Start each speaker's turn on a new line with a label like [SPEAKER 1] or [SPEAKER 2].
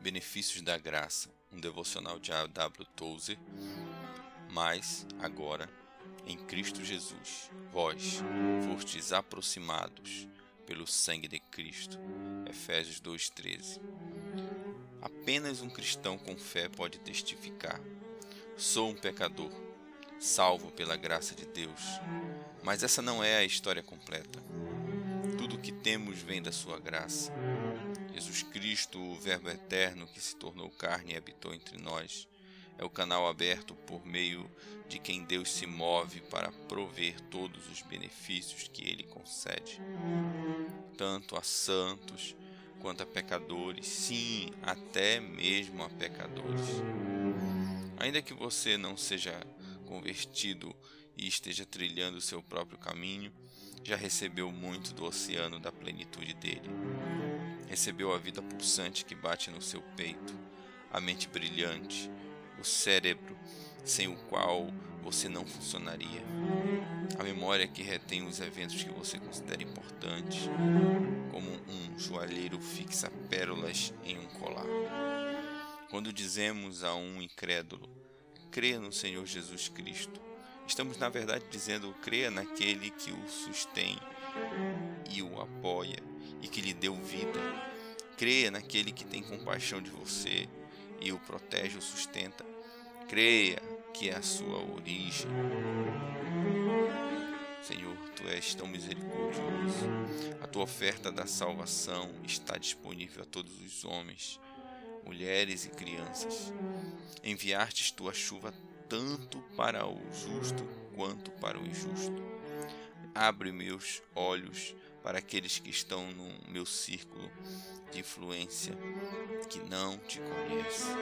[SPEAKER 1] Benefícios da Graça, um devocional de A.W. Tozer, mas agora em Cristo Jesus, vós fostes aproximados pelo sangue de Cristo. Efésios 2:13. Apenas um cristão com fé pode testificar: sou um pecador, salvo pela graça de Deus. Mas essa não é a história completa. Temos vem da sua graça. Jesus Cristo, o Verbo eterno que se tornou carne e habitou entre nós, é o canal aberto por meio de quem Deus se move para prover todos os benefícios que Ele concede, tanto a santos quanto a pecadores, sim, até mesmo a pecadores. Ainda que você não seja convertido e esteja trilhando o seu próprio caminho, já recebeu muito do oceano da plenitude dele recebeu a vida pulsante que bate no seu peito, a mente brilhante, o cérebro sem o qual você não funcionaria, a memória que retém os eventos que você considera importantes, como um joalheiro fixa pérolas em um colar. Quando dizemos a um incrédulo, creia no Senhor Jesus Cristo, estamos na verdade dizendo creia naquele que o sustém e o apoia e que lhe deu vida. Creia naquele que tem compaixão de você e o protege ou sustenta. Creia que é a sua origem. Senhor, tu és tão misericordioso. A tua oferta da salvação está disponível a todos os homens, mulheres e crianças. Enviastes tua chuva tanto para o justo quanto para o injusto. Abre meus olhos para aqueles que estão no meu círculo de influência que não te conhecem.